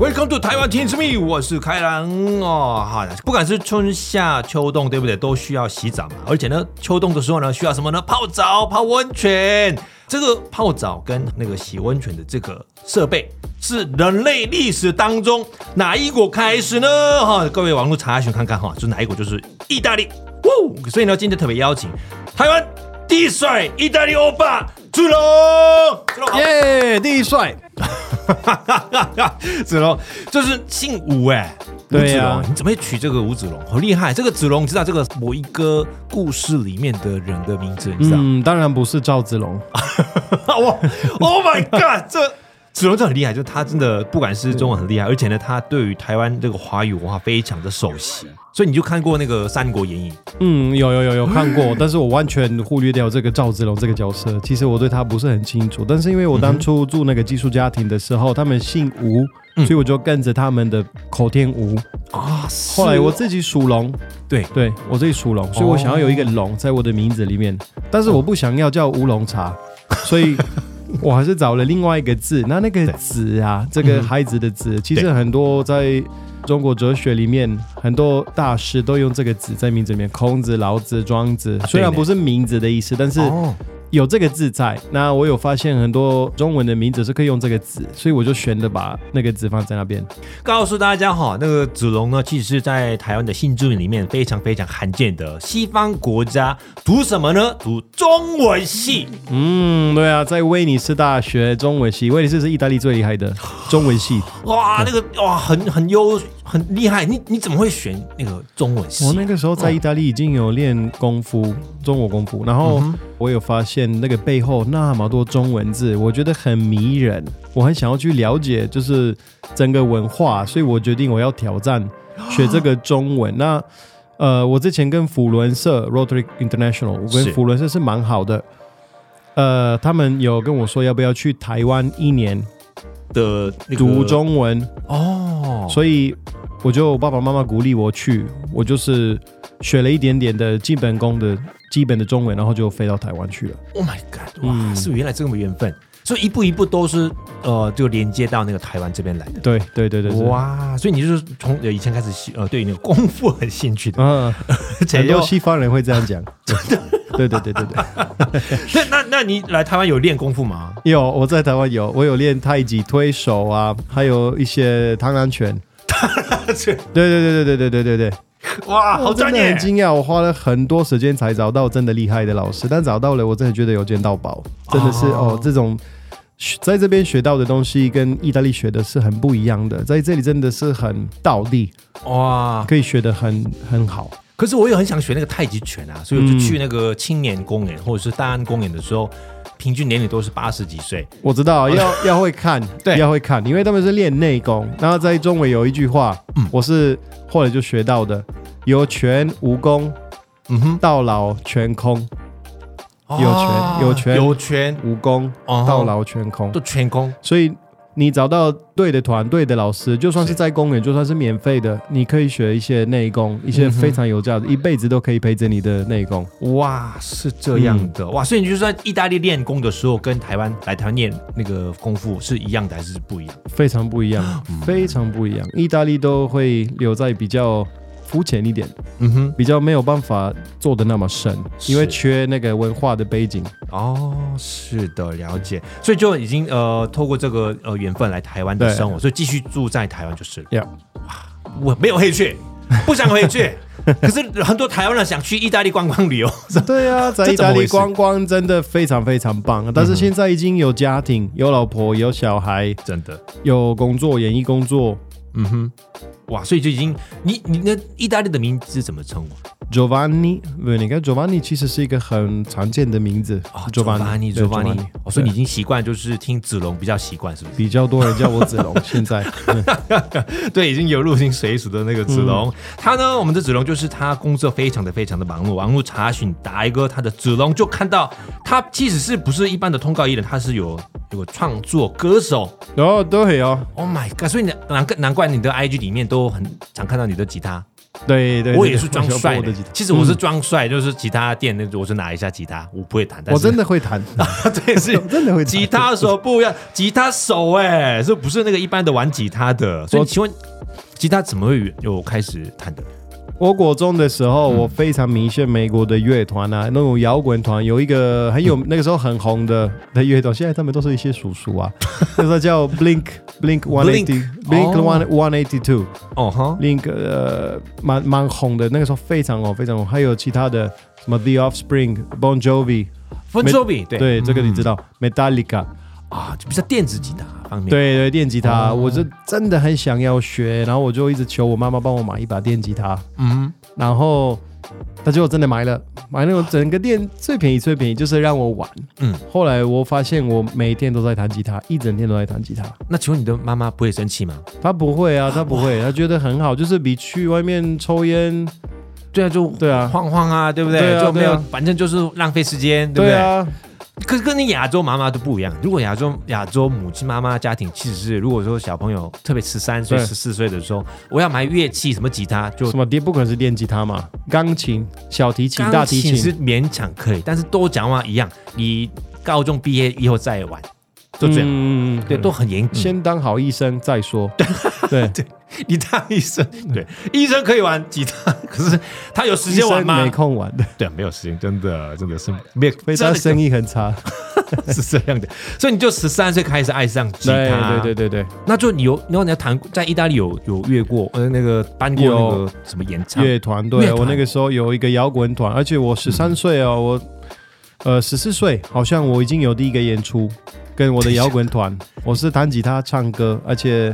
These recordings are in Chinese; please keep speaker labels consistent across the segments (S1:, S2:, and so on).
S1: Welcome to 台湾 Teach Me，我是开朗哦。好的，不管是春夏秋冬，对不对？都需要洗澡嘛。而且呢，秋冬的时候呢，需要什么呢？泡澡、泡温泉。这个泡澡跟那个洗温泉的这个设备，是人类历史当中哪一国开始呢？哈，各位网络查询看看哈，就哪一国？就是意大利。呜，所以呢，今天特别邀请台湾第一帅意大利欧巴朱龙。
S2: 耶，第一帅。
S1: 哈哈哈哈子龙就是姓吴哎，吴子龙，你怎么会取这个吴子龙？好厉害！这个子龙，你知道这个某一个故事里面的人的名字？你知道？
S2: 嗯，当然不是赵子龙。
S1: 哇，Oh my God！这子龙真的很厉害，就是他真的不管是中文很厉害，而且呢，他对于台湾这个华语文化非常的熟悉。所以你就看过那个《三国演义》？
S2: 嗯，有有有有看过，但是我完全忽略掉这个赵子龙这个角色。其实我对他不是很清楚，但是因为我当初住那个寄宿家庭的时候，他们姓吴，所以我就跟着他们的口天吴啊。后来我自己属龙，对对，我自己属龙，所以我想要有一个龙在我的名字里面，但是我不想要叫乌龙茶，所以 我还是找了另外一个字。那那个子啊，这个孩子的子，其实很多在。中国哲学里面很多大师都用这个“子”在名字里面，孔子、老子、庄子，虽然不是名字的意思，但是。有这个字在，那我有发现很多中文的名字是可以用这个字，所以我就选了把那个字放在那边。
S1: 告诉大家哈，那个子龙呢，其实是在台湾的新住民里面非常非常罕见的西方国家，读什么呢？读中文系。
S2: 嗯，对啊，在威尼斯大学中文系，威尼斯是意大利最厉害的中文系。
S1: 哇，那个哇，很很优。很厉害，你你怎么会选那个中文系？
S2: 我那个时候在意大利已经有练功夫，哦、中国功夫，然后我有发现那个背后那么多中文字，我觉得很迷人，我很想要去了解，就是整个文化，所以我决定我要挑战学这个中文。那呃，我之前跟扶轮社 Rotary International，我跟扶轮社是蛮好的，呃，他们有跟我说要不要去台湾一年的读中文哦，所以。我就爸爸妈妈鼓励我去，我就是学了一点点的基本功的基本的中文，然后就飞到台湾去了。
S1: Oh my god！哇，嗯、是原来这么缘分，所以一步一步都是呃，就连接到那个台湾这边来的。
S2: 对对对对，
S1: 哇！所以你就是从以前开始呃，对于那个功夫很兴趣的。嗯，
S2: 很多西方人会这样讲。真的？对对对对对。
S1: 那那那你来台湾有练功夫吗？
S2: 有，我在台湾有，我有练太极、推手啊，还有一些螳螂拳。对对对对对对对对对，
S1: 哇，好专业！
S2: 很惊讶，我花了很多时间才找到真的厉害的老师，但找到了，我真的觉得有捡到宝，真的是哦，哦，这种在这边学到的东西跟意大利学的是很不一样的，在这里真的是很倒地哇，可以学得很很好。
S1: 可是我也很想学那个太极拳啊，所以我就去那个青年公园或者是大安公园的时候。平均年龄都是八十几岁，
S2: 我知道 要要会看，对，要会看，因为他们是练内功。然后在中文有一句话，嗯，我是后来就学到的，有权无功，嗯哼，到老全空。有权有权
S1: 有权。
S2: 无功，到老全空，
S1: 都全空，
S2: 所以。你找到对的团队的老师，就算是在公园，就算是免费的，你可以学一些内功，一些非常有价值，一辈子都可以陪着你的内功。
S1: 哇，是这样的哇！所以你就是在意大利练功的时候，跟台湾来台湾练那个功夫是一样的，还是不一样？
S2: 非常不一样，非常不一样。意大利都会留在比较。肤浅一点，嗯哼，比较没有办法做的那么深，因为缺那个文化的背景。
S1: 哦，是的，了解，所以就已经呃，透过这个呃缘分来台湾的生活，所以继续住在台湾就是了。
S2: Yeah.
S1: 哇，我没有回去，不想回去，可是很多台湾人想去意大利观光旅游。
S2: 对啊，在意大利观光真的非常非常棒，但是现在已经有家庭、有老婆、有小孩，
S1: 真的
S2: 有工作，演艺工作。嗯哼，
S1: 哇，所以就已经，你你那意大利的名字怎么称呼？
S2: ？Giovanni，对，你看 Giovanni 其实是一个很常见的名字
S1: 啊，Giovanni，Giovanni，所以你已经习惯就是听子龙比较习惯，是不是？
S2: 比较多人叫我子龙，现在，
S1: 对，已经有入乡随俗的那个子龙。他呢，我们的子龙就是他工作非常的非常的忙碌，忙碌查询打一个他的子龙，就看到他其实是不是一般的通告艺人，他是有有个创作歌手
S2: 哦，对哦
S1: ，Oh my God，所以难难难怪。你的 IG 里面都很常看到你的吉他
S2: 对对，
S1: 我也是
S2: 装帅。
S1: 其实我是装帅，就是吉他店那我是拿一下吉他，我不会弹。但是
S2: 我真的会弹，
S1: 对，是
S2: 真的会。
S1: 吉他手不一样，吉他手哎，是不是那个一般的玩吉他的？所以请问，吉他怎么会有开始弹的？
S2: 我国中的时候，我非常迷信美国的乐团啊，那种摇滚团，有一个很有那个时候很红的的乐团，现在他们都是一些叔叔啊，那时候叫 Blink Blink One Eighty Blink One One Eighty Two 哦哈，Blink 呃蛮蛮红的，那个时候非常红非常红，还有其他的什么 The Offspring Bon Jovi
S1: Bon Jovi 对。
S2: 对，这个你知道 Metallica。
S1: 啊，就比较电子吉他方面。
S2: 对对，电吉他，哦、我是真的很想要学，然后我就一直求我妈妈帮我买一把电吉他。嗯，然后她就真的买了，买那种整个店最便宜最便宜，就是让我玩。嗯，后来我发现我每天都在弹吉他，一整天都在弹吉他。
S1: 那请问你的妈妈不会生气吗？
S2: 她不会啊，她不会，她觉得很好，就是比去外面抽烟，
S1: 对啊，就对啊，晃晃啊，对不对？对啊，就没有，反正就是浪费时间，对不对？对啊。可是跟你亚洲妈妈都不一样。如果亚洲亚洲母亲妈妈家庭，其实是如果说小朋友特别十三岁、十四岁的时候，我要买乐器，什么吉他就
S2: 什么电，不可能是练吉他嘛？钢琴、小提琴、大提琴
S1: 是勉强可以，但是都讲话一样，你高中毕业以后再玩，就这样。嗯，对，都很严。
S2: 先当好医生再说。对 对。
S1: 你当医生，对，医生可以玩吉他，可是他有时间玩吗？
S2: 没空玩的，
S1: 对，没有时间，真的，真的是没有，
S2: 非常生意很差，
S1: 是这样的。所以你就十三岁开始爱上吉他，
S2: 对对对对对。
S1: 那就你有，然后你要弹，在意大利有有乐过，呃，那个办过那个什么演唱
S2: 乐团？对，我那个时候有一个摇滚团，而且我十三岁哦，我呃十四岁，好像我已经有第一个演出，跟我的摇滚团，我是弹吉他唱歌，而且。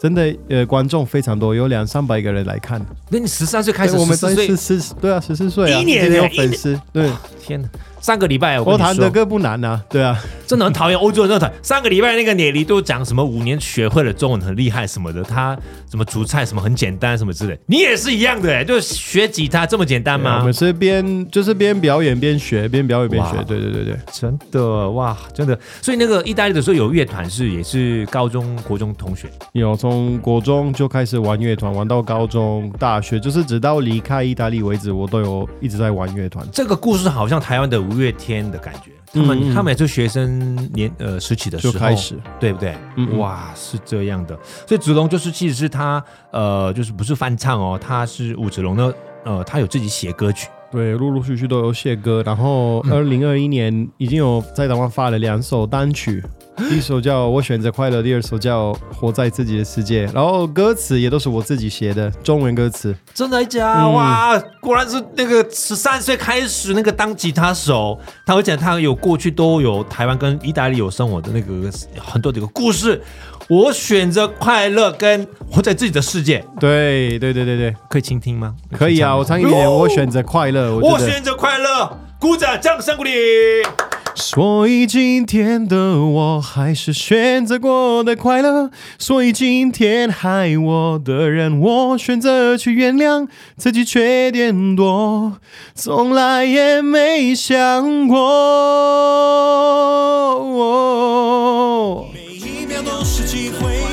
S2: 真的，呃，观众非常多，有两三百个人来看。
S1: 那你十三岁开始，
S2: 我们十四，对啊，十四岁啊，
S1: 一年
S2: 有粉丝，对，
S1: 天哪。上个礼拜我
S2: 弹的歌不难啊，对啊，
S1: 真的很讨厌欧洲人乐团。上个礼拜那个聂尼都讲什么五年学会了中文很厉害什么的，他什么煮菜什么很简单什么之类，你也是一样的哎，就学吉他这么简单吗？
S2: 我们是边就是边表演边学，边表演边学，对对对对，
S1: 真的哇，真的。所以那个意大利的时候有乐团是也是高中国中同学，
S2: 有从国中就开始玩乐团，玩到高中大学，就是直到离开意大利为止，我都有一直在玩乐团。
S1: 这个故事好像台湾的五月天的感觉。他们、嗯、他们也是学生年呃时期的时候开始，对不对？嗯、哇，是这样的。所以子龙就是其实是他呃，就是不是翻唱哦，他是武子龙呢，呃，他有自己写歌曲，
S2: 对，陆陆续续都有写歌。然后二零二一年已经有在台湾发了两首单曲。第 一首叫我选择快乐，第二首叫活在自己的世界，然后歌词也都是我自己写的中文歌词。
S1: 真的假？嗯、哇，果然是那个十三岁开始那个当吉他手，他会讲他有过去都有台湾跟意大利有生活的那个很多这个故事。我选择快乐跟活在自己的世界。
S2: 对对对对对，
S1: 可以倾听吗？
S2: 可以啊，我唱一点。我选择快乐，
S1: 我，我选择快乐，鼓掌，掌声鼓励。
S2: 所以今天的我还是选择过的快乐，所以今天害我的人，我选择去原谅自己缺点多，从来也没想过。每一秒都是机会，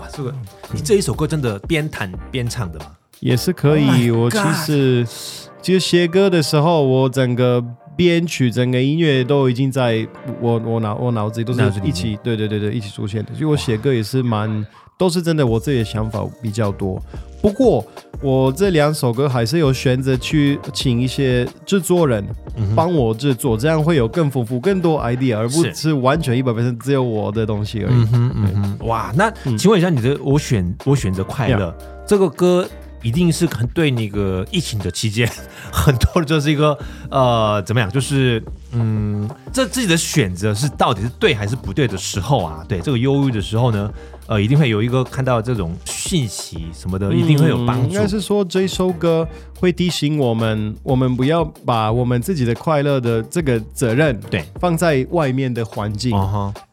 S1: 哇，这个你这一首歌真的边弹边唱的吗？
S2: 也是可以。Oh、我其实其实写歌的时候，我整个编曲、整个音乐都已经在我我脑我脑子里都是一起，对对对对，一起出现的。所以我写歌也是蛮。都是真的，我自己的想法比较多。不过我这两首歌还是有选择去请一些制作人帮我制作，嗯、这样会有更丰富、更多 idea，而不是完全一百分只有我的东西而已。嗯哼嗯
S1: 哼哇，那请问一下，你的我选我选择快乐、嗯、这个歌，一定是很对那个疫情的期间，很多的就是一个呃怎么样，就是嗯，这自己的选择是到底是对还是不对的时候啊？对这个忧郁的时候呢？呃，一定会有一个看到这种讯息什么的，一定会有帮助。
S2: 应该是说这首歌会提醒我们，我们不要把我们自己的快乐的这个责任对放在外面的环境。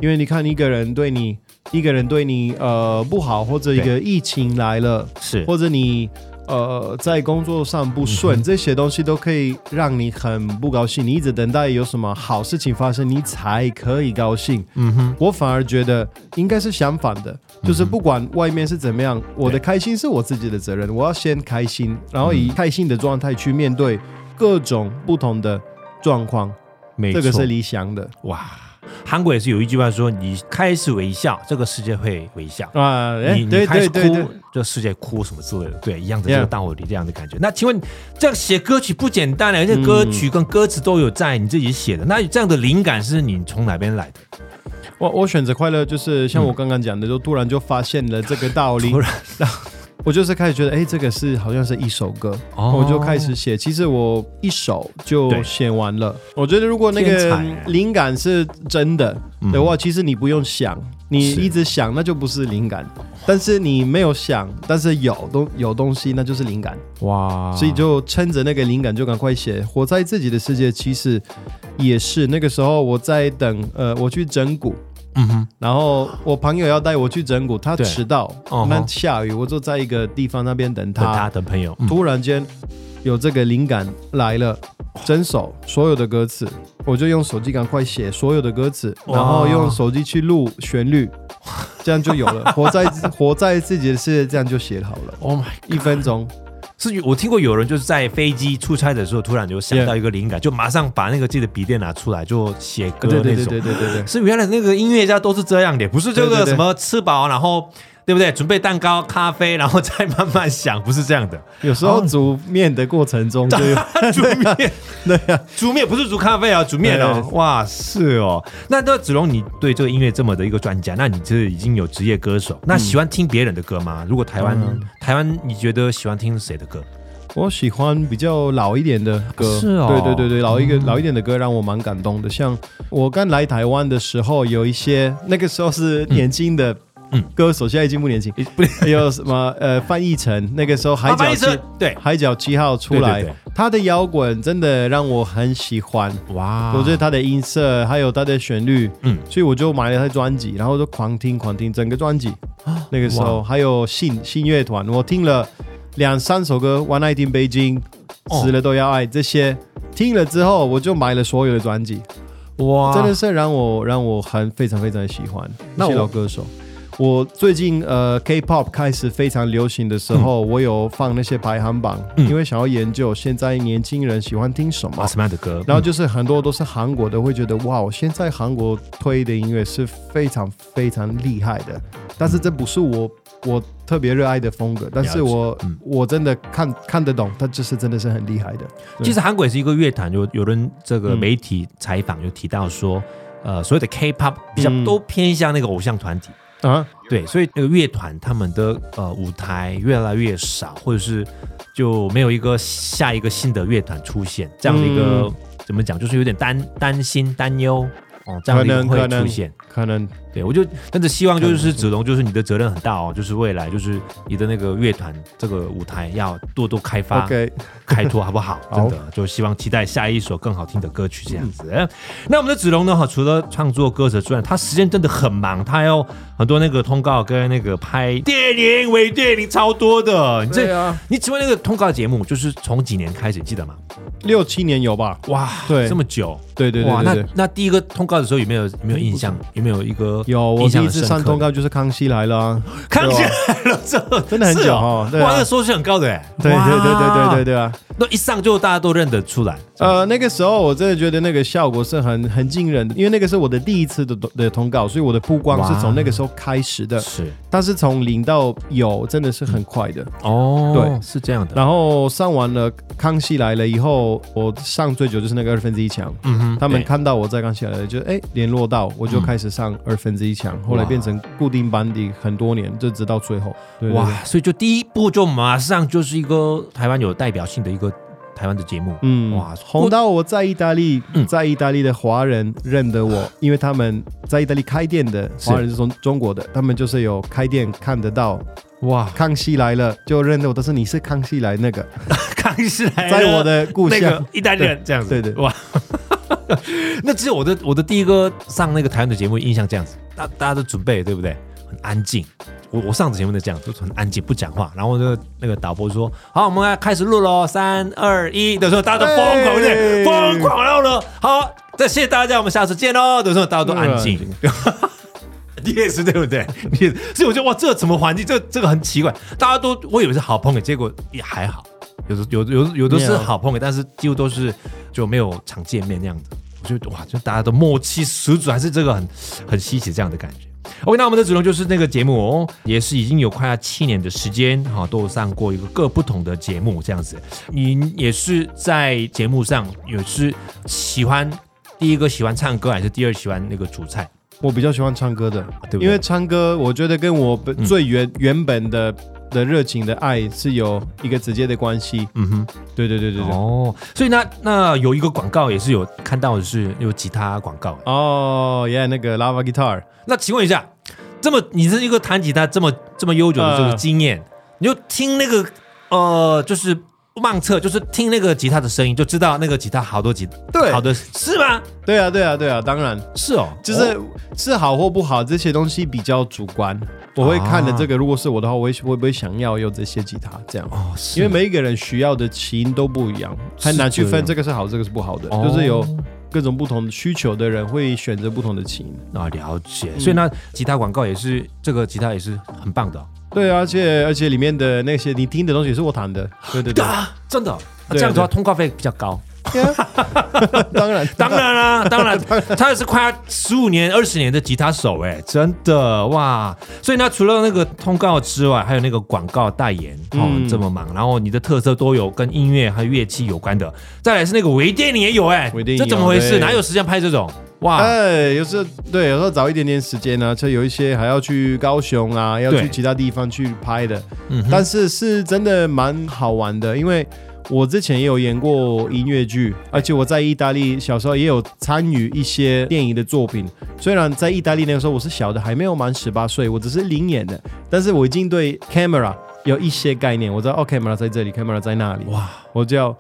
S2: 因为你看一个人对你，一个人对你呃不好，或者一个疫情来了，是或者你呃，在工作上不顺，嗯、这些东西都可以让你很不高兴。你一直等待有什么好事情发生，你才可以高兴。嗯哼，我反而觉得应该是相反的，就是不管外面是怎么样，我的开心是我自己的责任，我要先开心，然后以开心的状态去面对各种不同的状况。这个是理想的。
S1: 哇。韩国也是有一句话说：“你开始微笑，这个世界会微笑啊！你你开始哭，这个世界哭什么之类的，对，一样的这个道理，这样的感觉。那请问，这样写歌曲不简单，而且歌曲跟歌词都有在你自己写的，那这样的灵感是你从哪边来的？
S2: 我我选择快乐，就是像我刚刚讲的，就突然就发现了这个道理。”我就是开始觉得，哎，这个是好像是一首歌，哦、我就开始写。其实我一首就写完了。我觉得如果那个灵感是真的的话，其实你不用想，你一直想那就不是灵感。但是你没有想，但是有东有东西，那就是灵感。哇！所以就趁着那个灵感就赶快写。活在自己的世界，其实也是那个时候我在等，呃，我去整鼓。嗯哼，然后我朋友要带我去整蛊，他迟到，那下雨，我就在一个地方那边等他，
S1: 等他等朋友。
S2: 突然间有这个灵感来了，整首所有的歌词，我就用手机赶快写所有的歌词，然后用手机去录旋律，这样就有了。活在活在自己的世界，这样就写好了。Oh my，一分钟。
S1: 是我听过有人就是在飞机出差的时候，突然就想到一个灵感，就马上把那个自己的笔电拿出来就写歌那种。对对对对对对，是原来那个音乐家都是这样的，不是这个什么吃饱然后。对不对？准备蛋糕、咖啡，然后再慢慢想，不是这样的。
S2: 有时候煮面的过程中就有
S1: 煮面，对呀，煮面不是煮咖啡啊，煮面哦。哇，是哦。那那子龙，你对这个音乐这么的一个专家，那你这已经有职业歌手，那喜欢听别人的歌吗？如果台湾，台湾，你觉得喜欢听谁的歌？
S2: 我喜欢比较老一点的歌。是哦。对对对对，老一个老一点的歌让我蛮感动的。像我刚来台湾的时候，有一些那个时候是年轻的。嗯，歌手现在已经不年轻，不还有什么呃，范逸臣那个时候海角七对。海角七号出来，他的摇滚真的让我很喜欢。哇！我觉得他的音色还有他的旋律，嗯，所以我就买了他的专辑，然后就狂听狂听整个专辑。那个时候还有信信乐团，我听了两三首歌，One Night in Beijing，死了都要爱这些，听了之后我就买了所有的专辑，哇！真的是让我让我很非常非常的喜欢那些老歌手。我最近呃，K-pop 开始非常流行的时候，嗯、我有放那些排行榜，嗯、因为想要研究现在年轻人喜欢听什么
S1: 什么样的歌。
S2: 然后就是很多都是韩国的，会觉得哇，现在韩国推的音乐是非常非常厉害的。但是这不是我我特别热爱的风格，但是我、嗯、我真的看看得懂，他就是真的是很厉害的。
S1: 其实韩国也是一个乐坛，有有人这个媒体采访有提到说，呃，所有的 K-pop 比较都偏向那个偶像团体。啊，对，所以那个乐团他们的呃舞台越来越少，或者是就没有一个下一个新的乐团出现，这样的一个、嗯、怎么讲，就是有点担担心担忧哦，这样的一个会出现。可能对，我就但是希望就是子龙，就是你的责任很大哦，就是未来就是你的那个乐团这个舞台要多多开发、Okay. 开拓，好不好？真的就希望期待下一首更好听的歌曲这样子。嗯、那我们的子龙呢？哈，除了创作歌词之外，他时间真的很忙，他要很多那个通告跟那个拍电影、微电影超多的。你这啊，你请问那个通告节目就是从几年开始，记得吗？
S2: 六七年有吧？
S1: 哇，对，这么久。
S2: 对对对，对，哇，
S1: 那那第一个通告的时候有没有有没有印象？有没有一个
S2: 有？我第一次上通告就是《康熙来了》，
S1: 康熙来了这真的很久哦。哇，那个收视很高的哎。
S2: 对对对对对对对啊！
S1: 那一上就大家都认得出来。
S2: 呃，那个时候我真的觉得那个效果是很很惊人的，因为那个是我的第一次的的通告，所以我的曝光是从那个时候开始的。是，但是从零到有真的是很快的
S1: 哦。对，是这样的。
S2: 然后上完了《康熙来了》以后，我上最久就是那个二分之一强。嗯哼，他们看到我在《康熙来了》，就哎联络到，我就开始上二分之一强，后来变成固定班底很多年，就直到最后。
S1: 哇，所以就第一步就马上就是一个台湾有代表性的一个。台湾的节目，嗯，哇，
S2: 红到我在意大利，嗯、在意大利的华人认得我，因为他们在意大利开店的华人是从中国的，他们就是有开店看得到，哇，康熙来了就认得我，但是你是康熙来那个，
S1: 康熙来了，
S2: 在我的故乡，那个
S1: 意大利人这样子，对对，哇，那只有我的我的第一个上那个台湾的节目印象这样子，大大家都准备对不对？很安静。我我上次节目的这样，就很安静不讲话，然后那个那个导播说：“好，我们要开始录喽，三二一的时候，大家都疯狂对，疯狂，然后呢，好，再谢谢大家，我们下次见喽。的时候大家都安静，你也是对不对？你也是，所以我觉得哇，这个什么环境？这这个很奇怪，大家都我以为是好朋友，结果也还好，有的有有有的是好朋友，但是几乎都是就没有常见面那样子。我觉得哇，就大家都默契十足，还是这个很很稀奇这样的感觉。OK，那我们的子龙就是那个节目哦，也是已经有快要七年的时间哈，都有上过一个各不同的节目这样子。你也是在节目上也是喜欢第一个喜欢唱歌，还是第二喜欢那个煮菜？
S2: 我比较喜欢唱歌的，
S1: 对不对？
S2: 因为唱歌我觉得跟我最原、嗯、原本的的热情的爱是有一个直接的关系。嗯哼，对对对对对。
S1: 哦，所以那那有一个广告也是有看到的是有吉他广告
S2: 哦，耶，那个 Lava Guitar。
S1: 那请问一下，这么你是一个弹吉他这么这么悠久的这个经验，呃、你就听那个呃，就是盲测，就是听那个吉他的声音，就知道那个吉他好多吉，
S2: 对，
S1: 好的是吗？
S2: 对啊，对啊，对啊，当然
S1: 是哦，
S2: 就是、哦、是好或不好这些东西比较主观。我会看的这个，如果是我的话，我会会不会想要有这些吉他这样？哦，是，因为每一个人需要的琴都不一样，很难去分这个是好，这个是不好的，哦、就是有。各种不同的需求的人会选择不同的琴
S1: 啊，了解。所以那吉他广告也是这个吉他也是很棒的，
S2: 对，而且而且里面的那些你听的东西也是我弹的，对对对，
S1: 真的，这样子的话通告费比较高。
S2: 当然，
S1: 当然啦，当然，他也是快十五年、二十年的吉他手，哎，真的哇！所以呢，除了那个通告之外，还有那个广告代言，哦，这么忙，然后你的特色都有跟音乐和乐器有关的。再来是那个微电影也有，哎，这怎么回事？哪有时间拍这种？哇，
S2: 哎，有时候对，有时候早一点点时间呢，就有一些还要去高雄啊，要去其他地方去拍的。嗯，但是是真的蛮好玩的，因为。我之前也有演过音乐剧，而且我在意大利小时候也有参与一些电影的作品。虽然在意大利那个时候我是小的，还没有满十八岁，我只是零演的，但是我已经对 camera 有一些概念。我知道哦，camera 在这里，camera 在那里。哇，我就要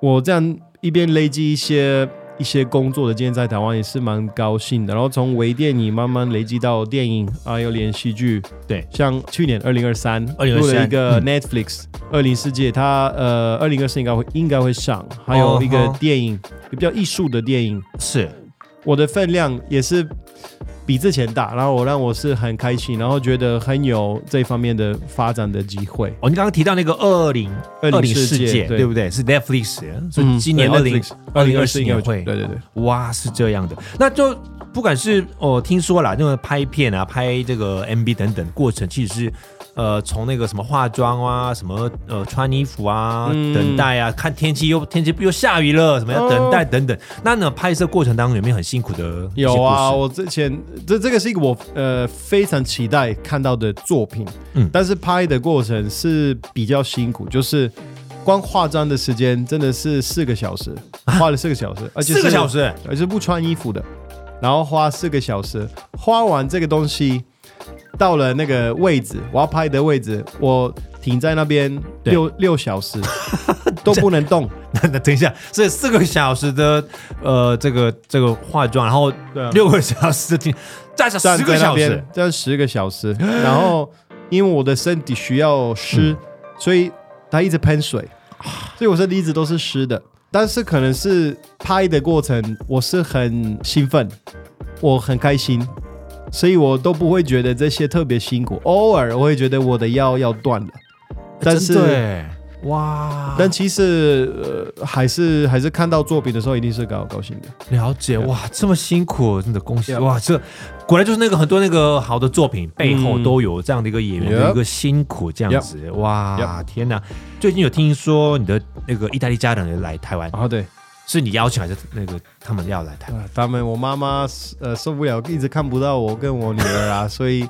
S2: 我这样一边累积一些。一些工作的，今天在台湾也是蛮高兴的。然后从微电影慢慢累积到电影，还有连续剧。对，像去年二零二三录了一个 Netflix《二零世界》，它呃二零二四应该会应该会上。还有一个电影，比较艺术的电影，是我的分量也是。比之前大，然后我让我是很开心，然后觉得很有这方面的发展的机会。
S1: 哦，你刚刚提到那个二零二零世界，对不对？是 Netflix，所以今年二零二零二四年会。对对对，哇，是这样的。那就不管是哦，听说啦，那个拍片啊，拍这个 MV 等等过程，其实是。呃，从那个什么化妆啊，什么呃穿衣服啊，嗯、等待啊，看天气又天气又下雨了，什么要等待等等。哦、那呢，拍摄过程当中有没有很辛苦的？
S2: 有啊，我之前这这个是一个我呃非常期待看到的作品，嗯，但是拍的过程是比较辛苦，就是光化妆的时间真的是四个小时，花了四个小时，而且四个小时，而且是不穿衣服的，然后花四个小时，花完这个东西。到了那个位置，我要拍的位置，我停在那边六六小时 都不能动。那 那等一下，这四个小时的呃，这个这个化妆，然后六个小时停，站十个小时，站十个小时。然后因为我的身体需要湿，嗯、所以它一直喷水，所以我身体一直都是湿的。但是可能是拍的过程，我是很兴奋，我很开心。所以我都不会觉得这些特别辛苦，偶尔我会觉得我的腰要断了，但是对哇，但其实呃还是还是看到作品的时候一定是高高兴的。了解哇，这么辛苦，真的恭喜哇！这果然就是那个很多那个好的作品背后都有这样的一个演员的一个辛苦这样子哇！天哪，最近有听说你的那个意大利家人来台湾啊？对。是你邀请还是那个他们要来台湾？他们我妈妈呃受不了，一直看不到我跟我女儿啊，所以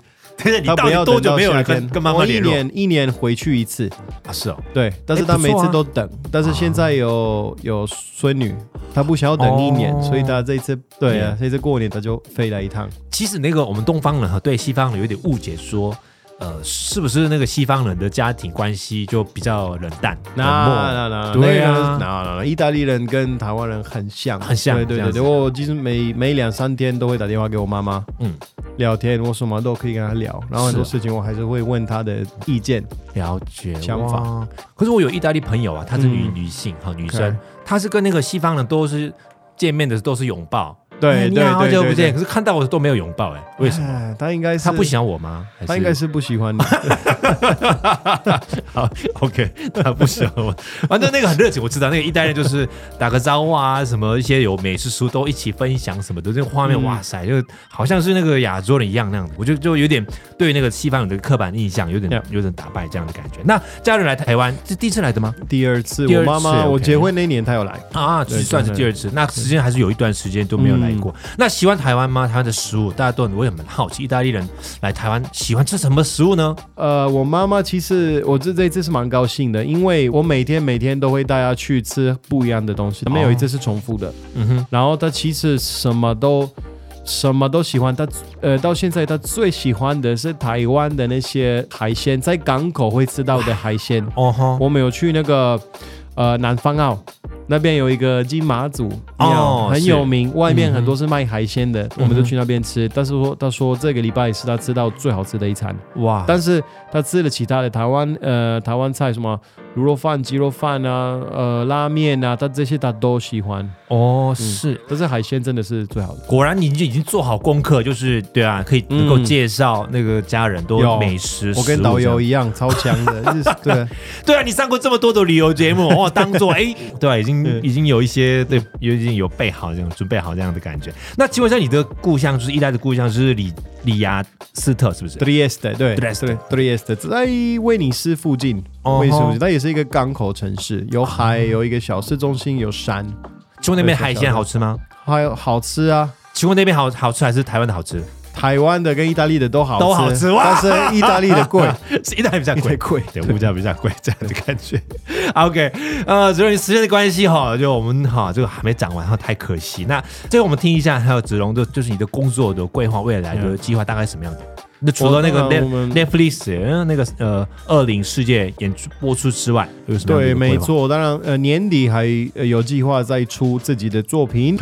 S2: 他不要多久没有来跟跟妈妈联络？一年一年回去一次啊，是哦，对，但是他每次都等，但是现在有有孙女，他不想要等一年，所以他这一次对啊，这次过年他就飞来一趟。其实那个我们东方人和对西方人有点误解，说。呃，是不是那个西方人的家庭关系就比较冷淡、冷漠？对啊，那意大利人跟台湾人很像，很像。对对对，我其实每每两三天都会打电话给我妈妈，嗯，聊天，我什么都可以跟她聊，然后很多事情我还是会问她的意见、
S1: 了解
S2: 想法。
S1: 可是我有意大利朋友啊，她是女、嗯、女性哈，女生，她是跟那个西方人都是见面的都是拥抱。
S2: 对，对，好久
S1: 不见。可是看到我都没有拥抱，哎，为什么？
S2: 他应该是
S1: 他不喜欢我吗？
S2: 他应该是不喜欢你。
S1: 好，OK，他不喜欢我。反正那个很热情，我知道那个意大利人就是打个招呼啊，什么一些有美食书都一起分享什么的，这个画面，哇塞，就好像是那个亚洲人一样那样子。我就就有点对那个西方人的刻板印象有点有点打败这样的感觉。那家人来台湾是第一次来的吗？
S2: 第二次，我妈妈我结婚那年她有来
S1: 啊，算是第二次。那时间还是有一段时间都没有来。过、嗯、那喜欢台湾吗？台湾的食物大家都很，我也蛮好奇，意大利人来台湾喜欢吃什么食物呢？
S2: 呃，我妈妈其实我这这一次是蛮高兴的，因为我每天每天都会带她去吃不一样的东西，没有一次是重复的。嗯哼，然后她其实什么都什么都喜欢，她呃到现在她最喜欢的是台湾的那些海鲜，在港口会吃到的海鲜。哦哈，我们有去那个呃南方澳。那边有一个金马祖哦，很有名，外面很多是卖海鲜的，嗯、我们就去那边吃。但是说他说这个礼拜是他吃到最好吃的一餐。哇，但是他吃了其他的台湾呃台湾菜什么卤肉饭、鸡肉饭啊，呃拉面啊，他这些他都喜欢
S1: 哦，是、嗯，
S2: 但是海鲜真的是最好的。
S1: 果然你就已经做好功课，就是对啊，可以能够介绍那个家人多美食，
S2: 我跟导游一样超强的，对
S1: 对啊，你上过这么多的旅游节目 哦，当做哎对啊，已经。已经有一些对，已经有备好这种准备好这样的感觉。那请问一下，你的故乡就是意大利的故乡，就是里里亚斯特，是不是
S2: ？Trieste 对，Trieste Trieste 在威尼斯附近。威尼斯附近，它也是一个港口城市，有海，有一个小市中心，有山。
S1: 请问那边海鲜好吃吗？
S2: 还有好吃啊。
S1: 请问那边好好吃还是台湾的好吃？
S2: 台湾的跟意大利的都好，
S1: 都好吃哇！
S2: 但是意大利的贵，
S1: 是意大利比较贵，贵，对，物价比较贵，这样的感觉。OK，呃，子龙，时间的关系哈，就我们哈，这个还没讲完，哈，太可惜。那最后我们听一下，还有子龙的，就是你的工作的规划，未来的计划大概是什么样的？那除了那个 Netflix 那个呃《恶灵世界》演出播出之外，有什么？
S2: 对，没错，当然呃年底还有计划再出自己的作品，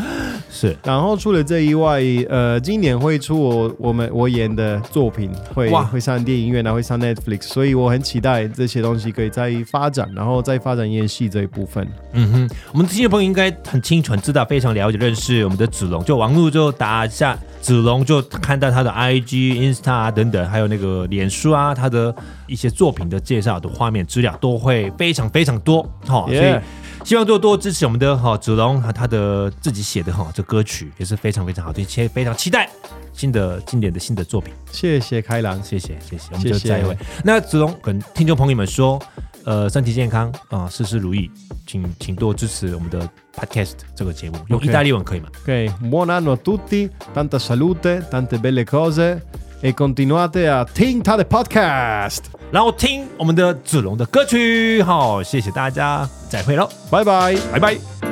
S1: 是。
S2: 然后除了这以外，呃，今年会出我我们我演的作品，会会上电影院，然后会上 Netflix，所以我很期待这些东西可以再发展，然后再发展演戏这一部分。
S1: 嗯哼，我们听众朋友应该很清楚、很知道、非常了解、认识我们的子龙，就网络就打下。子龙就看到他的 IG、Insta 啊等等，还有那个脸书啊，他的一些作品的介绍的画面资料都会非常非常多，好，Yeah. 所以希望多多支持我们的哈子龙和他的自己写的哈这歌曲也是非常非常好，的，且非常期待新的经典的新的作品。
S2: 谢谢开朗，
S1: 谢谢谢谢，我们就再一位。谢谢那子龙跟听众朋友们说。呃，身体健康啊，事事如意，请请多支持我们的 podcast 这个节目，用意大利文可以吗？
S2: 可以。Buon anno a tutti, tanta salute, tante belle cose, e continuate a 听他的 podcast，
S1: 然后听我们的子龙的歌曲。好，谢谢大家，再会喽，
S2: 拜拜，
S1: 拜拜。